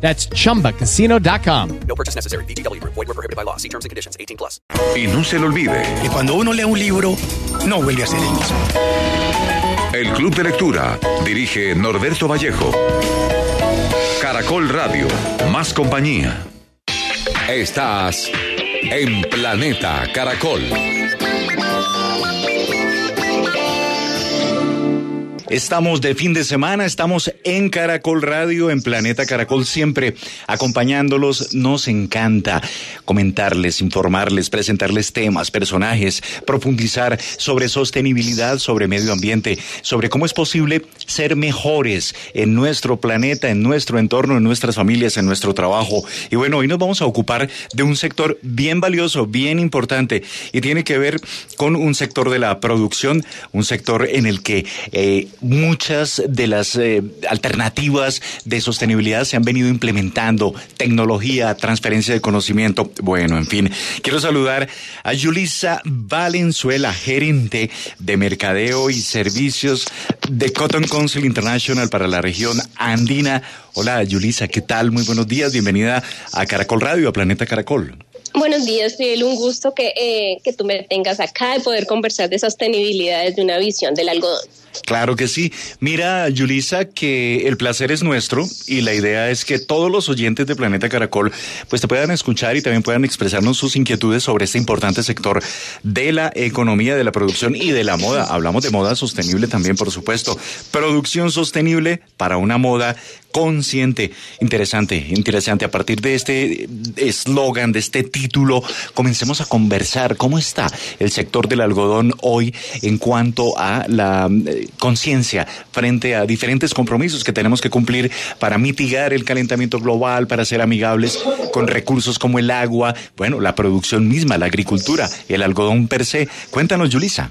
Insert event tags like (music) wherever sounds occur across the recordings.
That's chumbacasino.com. No purchase necessary. VGW Group. Void were prohibited by law. See terms and conditions. 18 plus. Y no se le olvide, que cuando uno lee un libro, no vuelve a ser el mismo. el Club de Lectura dirige Norberto Vallejo. Caracol Radio, más compañía. Estás en Planeta Caracol. Estamos de fin de semana, estamos en Caracol Radio, en Planeta Caracol, siempre acompañándolos. Nos encanta comentarles, informarles, presentarles temas, personajes, profundizar sobre sostenibilidad, sobre medio ambiente, sobre cómo es posible ser mejores en nuestro planeta, en nuestro entorno, en nuestras familias, en nuestro trabajo. Y bueno, hoy nos vamos a ocupar de un sector bien valioso, bien importante, y tiene que ver con un sector de la producción, un sector en el que eh, muchas de las eh, alternativas de sostenibilidad se han venido implementando, tecnología, transferencia de conocimiento. Bueno, en fin, quiero saludar a Yulisa Valenzuela, gerente de mercadeo y servicios de Cotton Council International para la región andina. Hola, Yulisa, ¿qué tal? Muy buenos días, bienvenida a Caracol Radio, a Planeta Caracol. Buenos días, Fidel. Un gusto que, eh, que tú me tengas acá de poder conversar de sostenibilidad desde una visión del algodón. Claro que sí. Mira, Yulisa, que el placer es nuestro y la idea es que todos los oyentes de Planeta Caracol pues te puedan escuchar y también puedan expresarnos sus inquietudes sobre este importante sector de la economía, de la producción y de la moda. Hablamos de moda sostenible también, por supuesto. Producción sostenible para una moda consciente. Interesante, interesante. A partir de este eslogan, de este título, comencemos a conversar cómo está el sector del algodón hoy en cuanto a la eh, conciencia frente a diferentes compromisos que tenemos que cumplir para mitigar el calentamiento global, para ser amigables con recursos como el agua, bueno, la producción misma, la agricultura, el algodón per se. Cuéntanos, Yulisa.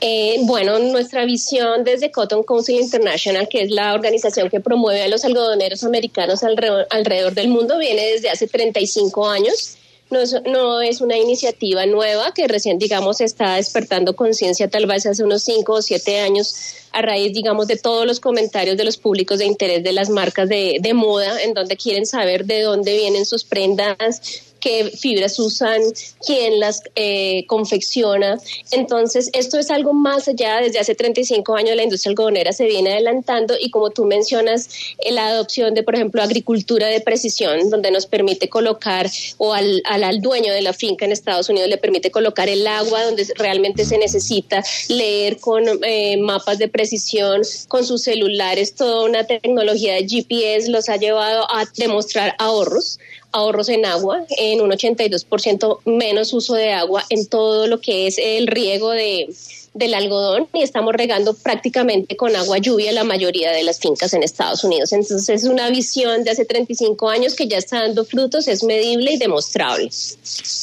Eh, bueno, nuestra visión desde Cotton Council International, que es la organización que promueve a los algodoneros americanos alrededor, alrededor del mundo, viene desde hace 35 años. No es, no es una iniciativa nueva que recién, digamos, está despertando conciencia tal vez hace unos 5 o 7 años a raíz, digamos, de todos los comentarios de los públicos de interés de las marcas de, de moda, en donde quieren saber de dónde vienen sus prendas, qué fibras usan, quién las eh, confecciona. Entonces, esto es algo más allá. Desde hace 35 años la industria algodonera se viene adelantando y como tú mencionas, eh, la adopción de, por ejemplo, agricultura de precisión, donde nos permite colocar, o al, al, al dueño de la finca en Estados Unidos le permite colocar el agua donde realmente se necesita, leer con eh, mapas de precisión, con sus celulares, toda una tecnología de GPS los ha llevado a demostrar ahorros ahorros en agua, en un 82% menos uso de agua en todo lo que es el riego de, del algodón y estamos regando prácticamente con agua lluvia la mayoría de las fincas en Estados Unidos. Entonces es una visión de hace 35 años que ya está dando frutos, es medible y demostrable.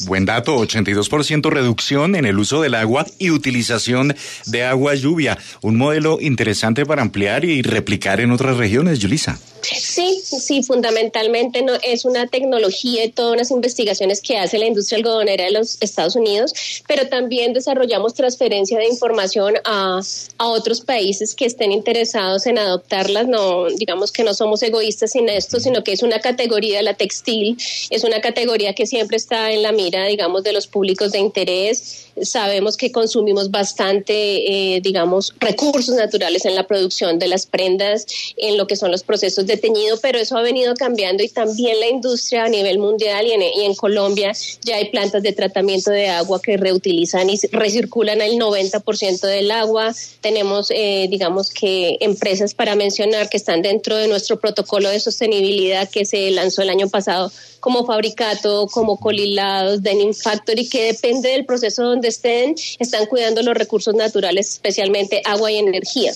Buen dato, 82% reducción en el uso del agua y utilización de agua lluvia. Un modelo interesante para ampliar y replicar en otras regiones, Yulisa. Sí, sí, fundamentalmente no, es una tecnología y todas unas investigaciones que hace la industria algodonera de los Estados Unidos, pero también desarrollamos transferencia de información a, a otros países que estén interesados en adoptarlas. No, digamos que no somos egoístas en esto, sino que es una categoría, la textil, es una categoría que siempre está en la mira, digamos, de los públicos de interés. Sabemos que consumimos bastante, eh, digamos, recursos naturales en la producción de las prendas, en lo que son los procesos de teñido, pero eso ha venido cambiando y también la industria a nivel mundial y en, y en Colombia ya hay plantas de tratamiento de agua que reutilizan y recirculan el 90% del agua. Tenemos, eh, digamos que, empresas para mencionar que están dentro de nuestro protocolo de sostenibilidad que se lanzó el año pasado como fabricato, como colilados, denim factory, que depende del proceso donde estén, están cuidando los recursos naturales, especialmente agua y energía.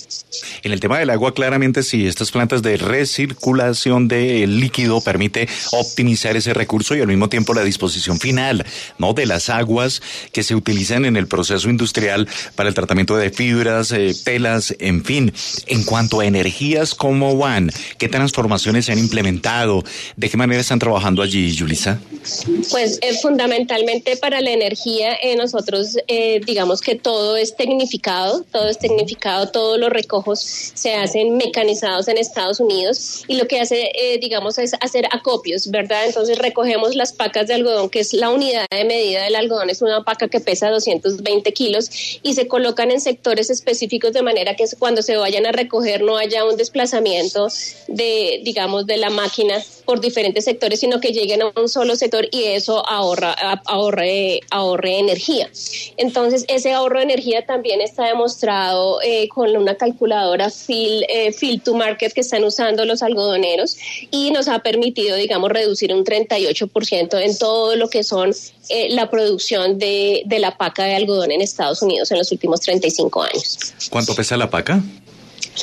En el tema del agua, claramente sí, estas plantas de recirculación de líquido permite optimizar ese recurso y al mismo tiempo la disposición final, ¿no? De las aguas que se utilizan en el proceso industrial para el tratamiento de fibras, eh, telas, en fin. En cuanto a energías, ¿cómo van? ¿Qué transformaciones se han implementado? ¿De qué manera están trabajando allí, Yulisa? Pues eh, fundamentalmente para la energía, eh, nosotros eh, digamos que todo es tecnificado, todo es tecnificado, todos los recojos se hacen mecanizados en Estados Unidos y lo que hace, eh, digamos, es hacer acopios, ¿verdad? Entonces recogemos las pacas de algodón, que es la unidad de medida del algodón, es una paca que pesa 220 kilos y se colocan en sectores específicos de manera que cuando se vayan a recoger no haya un desplazamiento de, digamos, de la máquina por diferentes sectores, sino que lleguen a un solo sector y eso ahorra, ahorre, ahorre energía. Entonces, ese ahorro de energía también está demostrado eh, con una calculadora Fill, eh, to Market que están usando los algodoneros y nos ha permitido, digamos, reducir un 38% en todo lo que son eh, la producción de, de la paca de algodón en Estados Unidos en los últimos 35 años. ¿Cuánto pesa la paca?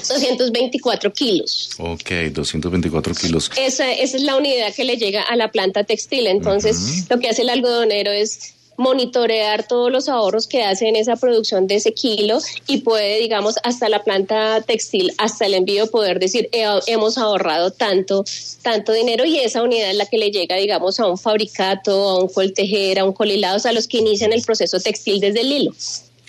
224 kilos. Ok, 224 kilos. Esa, esa es la unidad que le llega a la planta textil. Entonces, lo que hace el algodonero es monitorear todos los ahorros que hace en esa producción de ese kilo y puede, digamos, hasta la planta textil, hasta el envío, poder decir, "He- hemos ahorrado tanto, tanto dinero y esa unidad es la que le llega, digamos, a un fabricato, a un coltejera, a un colilados, a los que inician el proceso textil desde el hilo.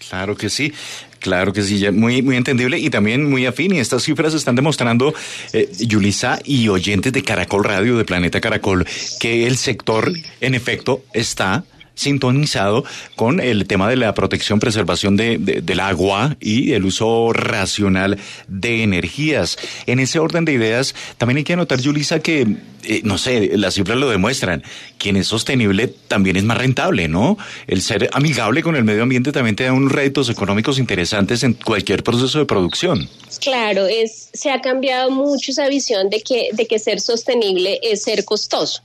Claro que sí, claro que sí, ya muy, muy entendible y también muy afín. Y estas cifras están demostrando, eh, Yulisa y oyentes de Caracol Radio, de Planeta Caracol, que el sector, en efecto, está sintonizado con el tema de la protección, preservación de, de- del agua y el uso racional de energías. En ese orden de ideas, también hay que anotar, Yulisa, que, eh, no sé, las cifras lo demuestran, quien es sostenible también es más rentable, ¿no? El ser amigable con el medio ambiente también te da unos réditos económicos interesantes en cualquier proceso de producción. Claro, es, se ha cambiado mucho esa visión de que, de que ser sostenible es ser costoso.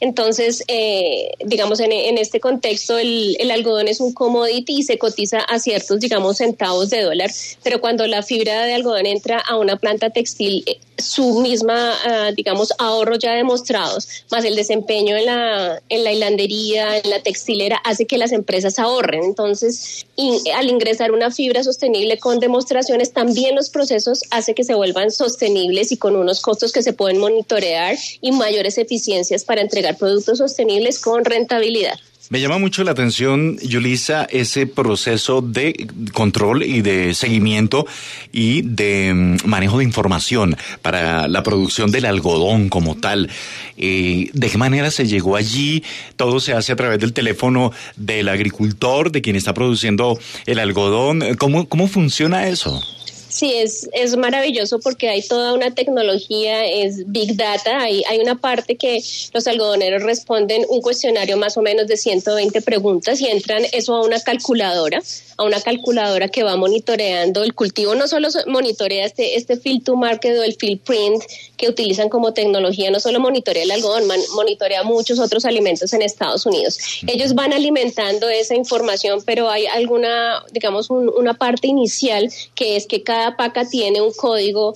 Entonces, eh, digamos, en, en este contexto, el, el algodón es un commodity y se cotiza a ciertos, digamos, centavos de dólar, pero cuando la fibra de algodón entra a una planta textil, eh, su misma, ah, digamos, ahorros ya demostrados, más el desempeño en la, en la hilandería, en la textilera, hace que las empresas ahorren. Entonces, in- al ingresar una fibra sostenible con demostraciones, también los procesos hace que se vuelvan sostenibles y con unos costos que se pueden monitorear y mayores eficiencias para entregar productos sostenibles con rentabilidad. Me llama mucho la atención, Yulisa, ese proceso de control y de seguimiento y de mm, manejo de información para la producción del algodón como tal. Eh, ¿De qué manera se llegó allí? Todo se hace a través del teléfono del agricultor, de quien está produciendo el algodón. ¿Cómo, cómo funciona eso? Sí, es, es maravilloso porque hay toda una tecnología, es Big Data, hay, hay una parte que los algodoneros responden un cuestionario más o menos de 120 preguntas y entran eso a una calculadora, a una calculadora que va monitoreando el cultivo, no solo so- monitorea este, este field to market o el field print que utilizan como tecnología, no solo monitorea el algodón, man- monitorea muchos otros alimentos en Estados Unidos. Ellos van alimentando esa información, pero hay alguna, digamos, un- una parte inicial que es que cada paca tiene un código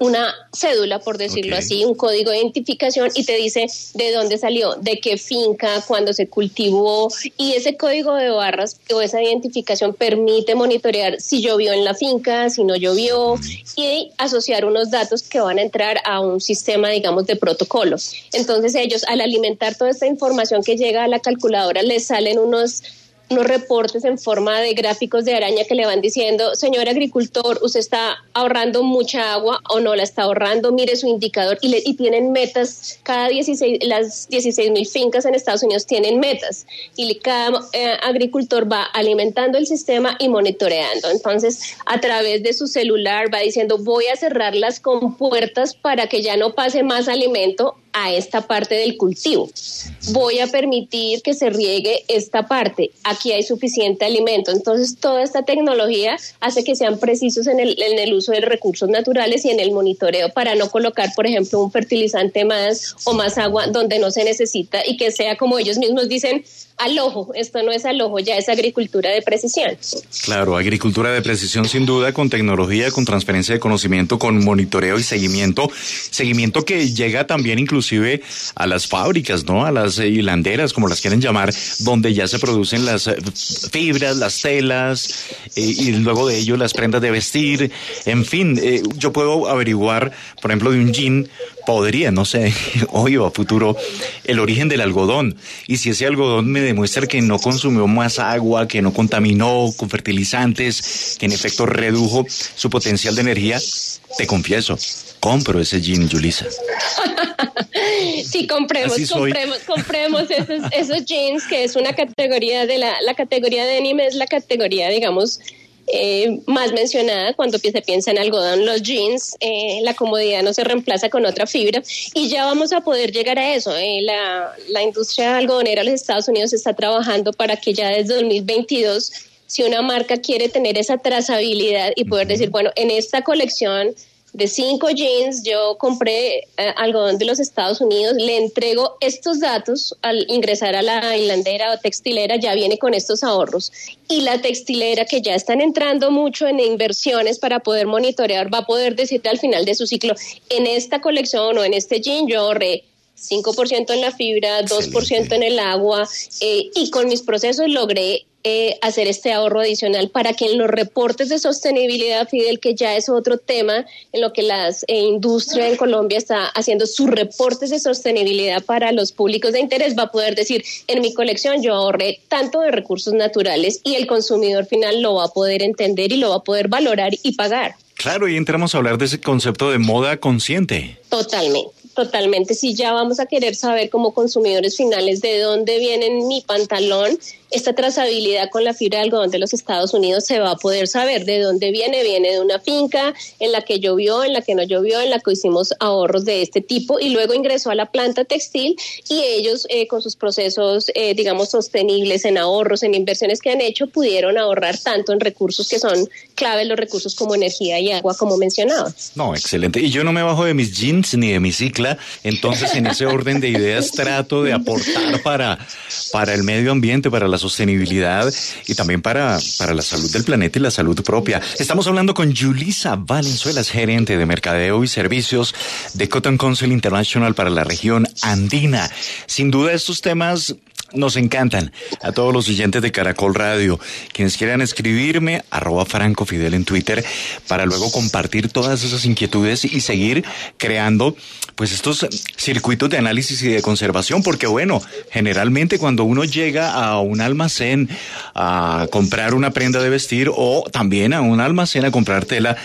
una cédula, por decirlo así, un código de identificación y te dice de dónde salió, de qué finca, cuándo se cultivó y ese código de barras o esa identificación permite monitorear si llovió en la finca, si no llovió y asociar unos datos que van a entrar a un sistema, digamos, de protocolo. Entonces ellos al alimentar toda esta información que llega a la calculadora les salen unos unos reportes en forma de gráficos de araña que le van diciendo, señor agricultor, usted está ahorrando mucha agua o no la está ahorrando, mire su indicador y, le, y tienen metas, cada 16, las 16 mil fincas en Estados Unidos tienen metas. Y cada eh, agricultor va alimentando el sistema y monitoreando. Entonces, a través de su celular va diciendo, voy a cerrar las compuertas para que ya no pase más alimento a esta parte del cultivo. Voy a permitir que se riegue esta parte. Aquí hay suficiente alimento. Entonces, toda esta tecnología hace que sean precisos en el, en el uso de recursos naturales y en el monitoreo para no colocar, por ejemplo, un fertilizante más o más agua donde no se necesita y que sea como ellos mismos dicen, al ojo. Esto no es al ojo, ya es agricultura de precisión. Claro, agricultura de precisión sin duda, con tecnología, con transferencia de conocimiento, con monitoreo y seguimiento. Seguimiento que llega también inclusive a las fábricas, ¿no? A las hilanderas, como las quieren llamar, donde ya se producen las eh, fibras, las telas eh, y luego de ello las prendas de vestir. En fin, eh, yo puedo averiguar, por ejemplo, de un jean, podría, no sé, (laughs) hoy o a futuro, el origen del algodón. Y si ese algodón me demuestra que no consumió más agua, que no contaminó con fertilizantes, que en efecto redujo su potencial de energía, te confieso, compro ese jean, Yulisa. (laughs) (laughs) sí, compremos, compremos, compremos esos, esos jeans, que es una categoría de la, la categoría de anime, es la categoría, digamos, eh, más mencionada. Cuando se piensa en algodón, los jeans, eh, la comodidad no se reemplaza con otra fibra. Y ya vamos a poder llegar a eso. Eh, la, la industria algodonera de los Estados Unidos está trabajando para que ya desde 2022, si una marca quiere tener esa trazabilidad y poder decir, bueno, en esta colección de cinco jeans, yo compré eh, algodón de los Estados Unidos, le entrego estos datos al ingresar a la hilandera o textilera, ya viene con estos ahorros. Y la textilera que ya están entrando mucho en inversiones para poder monitorear, va a poder decirte al final de su ciclo, en esta colección o en este jean yo ahorré 5% en la fibra, 2% en el agua eh, y con mis procesos logré eh, hacer este ahorro adicional para que en los reportes de sostenibilidad, Fidel, que ya es otro tema en lo que la eh, industria en Colombia está haciendo sus reportes de sostenibilidad para los públicos de interés, va a poder decir, en mi colección yo ahorré tanto de recursos naturales y el consumidor final lo va a poder entender y lo va a poder valorar y pagar. Claro, y entramos a hablar de ese concepto de moda consciente. Totalmente. Totalmente, si ya vamos a querer saber como consumidores finales de dónde viene mi pantalón, esta trazabilidad con la fibra de algodón de los Estados Unidos se va a poder saber de dónde viene, viene de una finca en la que llovió, en la que no llovió, en la que hicimos ahorros de este tipo y luego ingresó a la planta textil y ellos eh, con sus procesos, eh, digamos, sostenibles en ahorros, en inversiones que han hecho, pudieron ahorrar tanto en recursos que son claves, los recursos como energía y agua, como mencionaba. No, excelente. Y yo no me bajo de mis jeans ni de mi entonces en ese orden de ideas trato de aportar para, para el medio ambiente, para las sostenibilidad y también para, para la salud del planeta y la salud propia. Estamos hablando con Julisa Valenzuela, gerente de mercadeo y servicios de Cotton Council International para la región andina. Sin duda estos temas nos encantan a todos los oyentes de Caracol Radio. Quienes quieran escribirme, arroba Franco Fidel en Twitter, para luego compartir todas esas inquietudes y seguir creando pues estos circuitos de análisis y de conservación, porque bueno, generalmente cuando uno llega a un almacén a comprar una prenda de vestir o también a un almacén a comprar tela,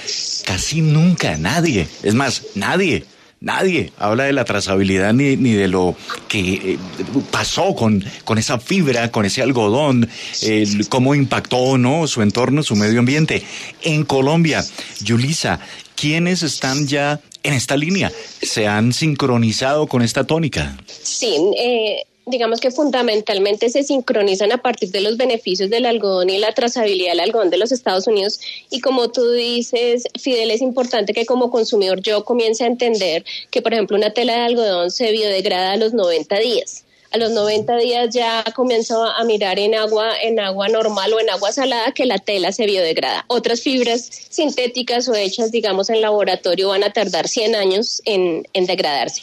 casi nunca nadie, es más, nadie Nadie habla de la trazabilidad ni, ni de lo que eh, pasó con, con esa fibra, con ese algodón, cómo impactó no su entorno, su medio ambiente. En Colombia, Yulisa, ¿quiénes están ya en esta línea? ¿Se han sincronizado con esta tónica? Sí, eh, digamos que fundamentalmente se sincronizan a partir de los beneficios del algodón y la trazabilidad del algodón de los Estados Unidos. Y como tú dices, Fidel, es importante que como consumidor yo comience a entender que, por ejemplo, una tela de algodón se biodegrada a los 90 días a los 90 días ya comienzo a mirar en agua, en agua normal o en agua salada que la tela se biodegrada. Otras fibras sintéticas o hechas, digamos, en laboratorio van a tardar 100 años en, degradarse.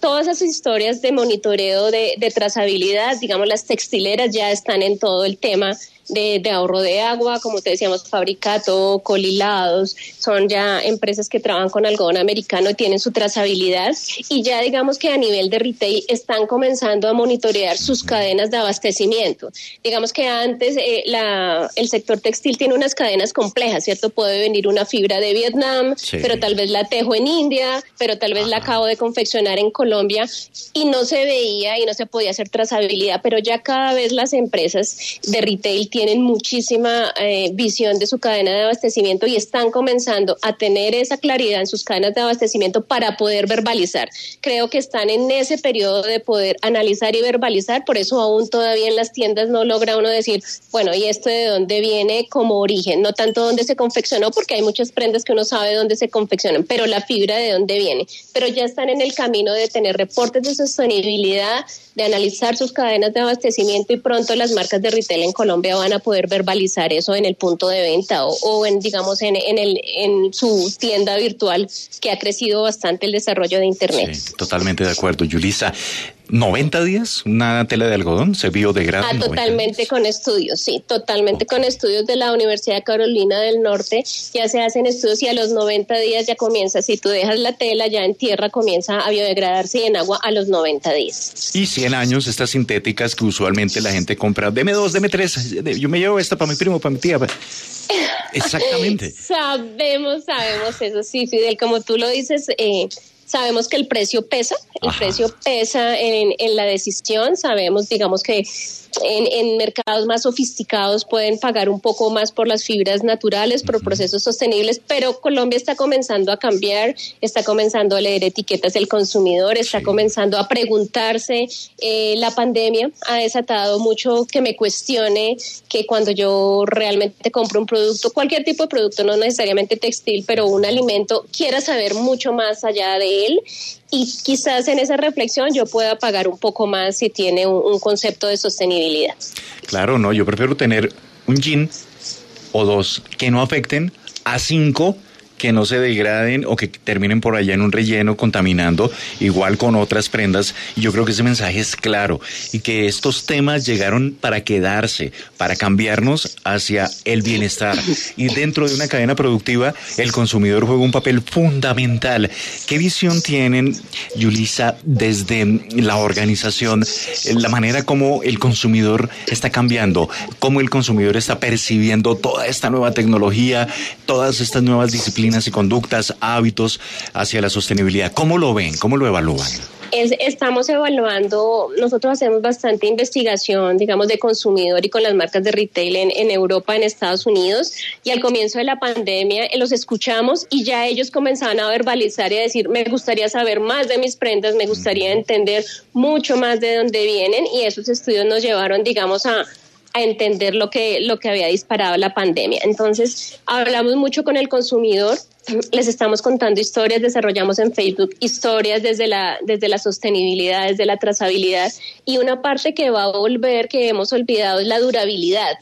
Todas esas historias de monitoreo de, de trazabilidad, digamos, las textileras ya están en todo el tema de, ahorro de agua, como te decíamos, Fabricato, Colilados, son ya empresas que trabajan con algodón americano y tienen su trazabilidad y ya digamos que a nivel de retail están comenzando a monitorear sus cadenas de abastecimiento. Digamos que antes eh, la, el sector textil tiene unas cadenas complejas, ¿cierto? Puede venir una fibra de Vietnam, pero tal vez la tejo en India, pero tal vez la acabo de confeccionar en Colombia y no se veía y no se podía hacer trazabilidad, pero ya cada vez las empresas de retail tienen muchísima eh, visión de su cadena de abastecimiento y están comenzando a tener esa claridad en sus cadenas de abastecimiento para poder verbalizar. Creo que están en ese periodo de poder analizar y verbalizar, por eso aún todavía en las tiendas no logra uno decir, bueno, ¿y esto de dónde viene como origen? No tanto dónde se confeccionó, porque hay muchas prendas que uno sabe dónde se confeccionan, pero la fibra de dónde viene. Pero ya están en el camino de tener reportes de sostenibilidad, de analizar sus cadenas de abastecimiento y pronto las marcas de retail en Colombia van a poder verbalizar eso en el punto de venta o, en, digamos, en, en, el, en su tienda virtual que ha crecido bastante el desarrollo de Internet. Sí, totalmente de acuerdo, Yulisa. 90 días, una tela de algodón se biodegrada. Ah, totalmente con estudios, sí, totalmente con estudios de la Universidad Carolina del Norte. Ya se hacen estudios y a los 90 días ya comienza, si tú dejas la tela ya en tierra comienza a biodegradarse y en agua a los 90 días. Y 100 años estas sintéticas que usualmente la gente compra, deme dos, deme tres, yo me llevo esta para mi primo, para mi tía. Exactamente. (laughs) sabemos, sabemos eso, sí, Fidel, como tú lo dices, eh, Sabemos que el precio pesa, el precio pesa en, en, la decisión. Sabemos, digamos que en, mercados más sofisticados pueden pagar un poco más por las fibras naturales, por procesos sostenibles, pero Colombia está comenzando a cambiar, está comenzando a leer etiquetas del consumidor, está comenzando a preguntarse. Eh, la pandemia ha desatado mucho que me cuestione que cuando yo realmente compro un producto, cualquier tipo de producto, no necesariamente textil, pero un alimento, quiera saber mucho más allá de y quizás en esa reflexión yo pueda pagar un poco más si tiene un, concepto de sostenibilidad. Claro, no, yo prefiero tener un jean o dos que no afecten a cinco que no se degraden o que terminen por allá en un relleno contaminando, igual con otras prendas. Y yo creo que ese mensaje es claro y que estos temas llegaron para quedarse, para cambiarnos hacia el bienestar. Y dentro de una cadena productiva, el consumidor juega un papel fundamental. ¿Qué visión tienen, Yulisa, desde la organización, la manera como el consumidor está cambiando, cómo el consumidor está percibiendo toda esta nueva tecnología, todas estas nuevas disciplinas? Y conductas, hábitos hacia la sostenibilidad. ¿Cómo lo ven? ¿Cómo lo evalúan? estamos evaluando, nosotros hacemos bastante investigación, digamos, de consumidor y con las marcas de retail en, en, Europa, en Estados Unidos, y al comienzo de la pandemia eh, los escuchamos y ya ellos comenzaban a verbalizar y a decir, me gustaría saber más de mis prendas, me gustaría entender mucho más de dónde vienen, y esos estudios nos llevaron, digamos, a a entender lo que, lo que había disparado la pandemia. Entonces, hablamos mucho con el consumidor, les estamos contando historias, desarrollamos en Facebook historias desde la, desde la sostenibilidad, desde la trazabilidad, y una parte que va a volver, que hemos olvidado, es la durabilidad.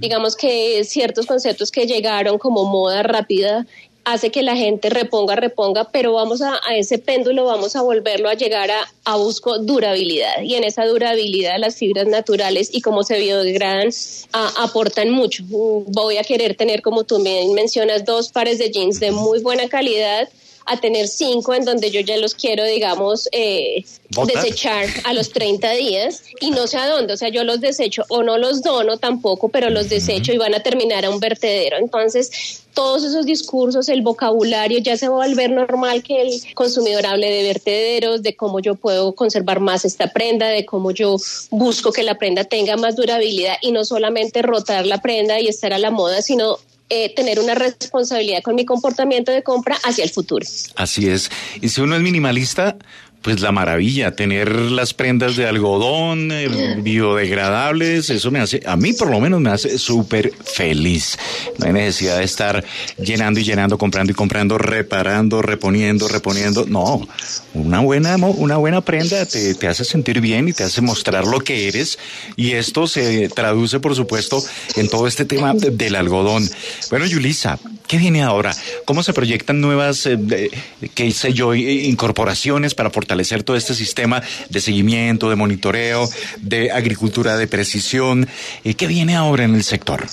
Digamos que ciertos conceptos que llegaron como moda rápida hace que la gente reponga, reponga, pero vamos a, ese péndulo, vamos a volverlo a llegar a, a, busco durabilidad. Y en esa durabilidad las fibras naturales y cómo se biodegradan aportan mucho. Voy a querer tener, como tú me mencionas, dos pares de jeans de muy buena calidad a tener cinco en donde yo ya los quiero, digamos, eh, desechar a los 30 días. Y no sé a dónde, o sea, yo los desecho o no los dono tampoco, pero los desecho y van a terminar a un vertedero. Entonces, todos esos discursos, el vocabulario, ya se va a volver normal que el consumidor hable de vertederos, de cómo yo puedo conservar más esta prenda, de cómo yo busco que la prenda tenga más durabilidad y no solamente rotar la prenda y estar a la moda, sino eh, tener una responsabilidad con mi comportamiento de compra hacia el futuro. Así es. Y si uno es minimalista, pues la maravilla, tener las prendas de algodón eh, biodegradables, eso me hace, a mí por lo menos me hace súper feliz. No hay necesidad de estar llenando y llenando, comprando y comprando, reparando, reponiendo, reponiendo. No, una buena, una buena prenda te, te hace sentir bien y te hace mostrar lo que eres. Y esto se traduce, por supuesto, en todo este tema del algodón. Bueno, Yulisa, ¿qué viene ahora? ¿Cómo se proyectan nuevas, eh, qué sé yo, incorporaciones para fortalecer todo este sistema de seguimiento, de monitoreo, de agricultura de precisión. Eh, ¿Qué viene ahora en el sector?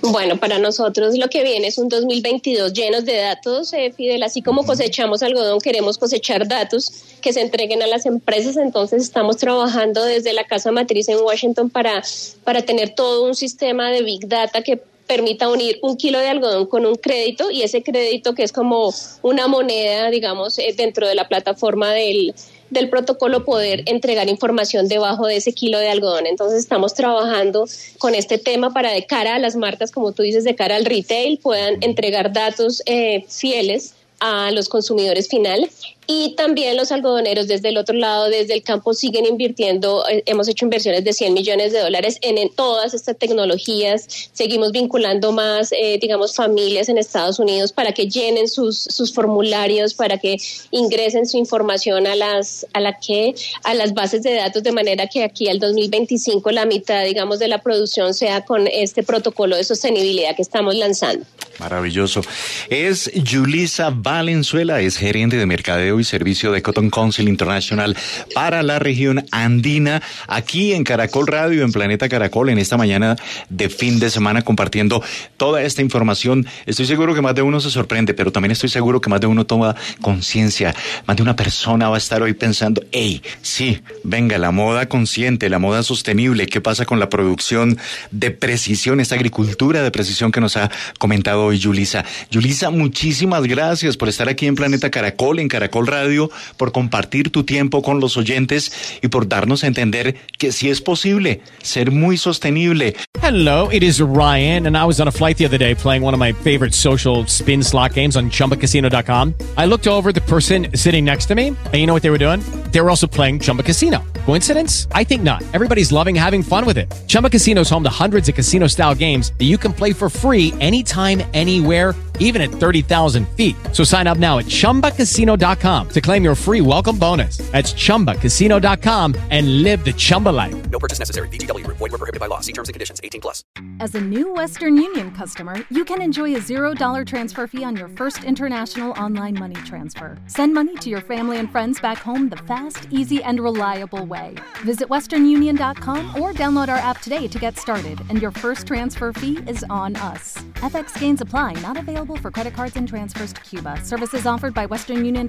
Bueno, para nosotros lo que viene es un 2022 llenos de datos, eh, Fidel. Así como cosechamos algodón, queremos cosechar datos que se entreguen a las empresas. Entonces estamos trabajando desde la casa matriz en Washington para, para tener todo un sistema de Big Data que permita unir un kilo de algodón con un crédito y ese crédito que es como una moneda, digamos, eh, dentro de la plataforma del, del protocolo poder entregar información debajo de ese kilo de algodón. Entonces estamos trabajando con este tema para de cara a las marcas, como tú dices, de cara al retail, puedan entregar datos eh, fieles a los consumidores finales y también los algodoneros desde el otro lado, desde el campo, siguen invirtiendo. Eh, hemos hecho inversiones de 100 millones de dólares en, todas estas tecnologías. Seguimos vinculando más, eh, digamos, familias en Estados Unidos para que llenen sus, sus formularios, para que ingresen su información a las, a la que, a las bases de datos, de manera que aquí al 2025 la mitad, digamos, de la producción sea con este protocolo de sostenibilidad que estamos lanzando. Maravilloso. Es Julisa Valenzuela, es gerente de mercadeo y servicio de Cotton Council International para la región andina, aquí en Caracol Radio, en Planeta Caracol, en esta mañana de fin de semana, compartiendo toda esta información. Estoy seguro que más de uno se sorprende, pero también estoy seguro que más de uno toma conciencia, más de una persona va a estar hoy pensando, hey, sí, venga, la moda consciente, la moda sostenible, ¿qué pasa con la producción de precisión, esta agricultura de precisión que nos ha comentado hoy Yulisa? Yulisa, muchísimas gracias por estar aquí en Planeta Caracol, en Caracol Radio, por compartir tu tiempo con los oyentes y por darnos a entender que sí es posible ser muy sostenible. Hello, it is Ryan, and I was on a flight the other day playing one of my favorite social spin slot games on chumbacasino.com. I looked over the person sitting next to me, and you know what they were doing? They were also playing Chumba Casino. Coincidence? I think not. Everybody's loving having fun with it. Chumba Casino is home to hundreds of casino style games that you can play for free anytime, anywhere, even at 30,000 feet. So sign up now at chumbacasino.com to claim your free welcome bonus. That's chumbacasino.com and live the Chumba life. No purchase necessary. VGW Group. Void were prohibited by law. See terms and conditions. 18 plus. As a new Western Union customer, you can enjoy a $0 transfer fee on your first international online money transfer. Send money to your family and friends back home the fast, easy, and reliable way. Visit westernunion.com or download our app today to get started, and your first transfer fee is on us. FX gains apply, not available for credit cards and transfers to Cuba. Services offered by Western Union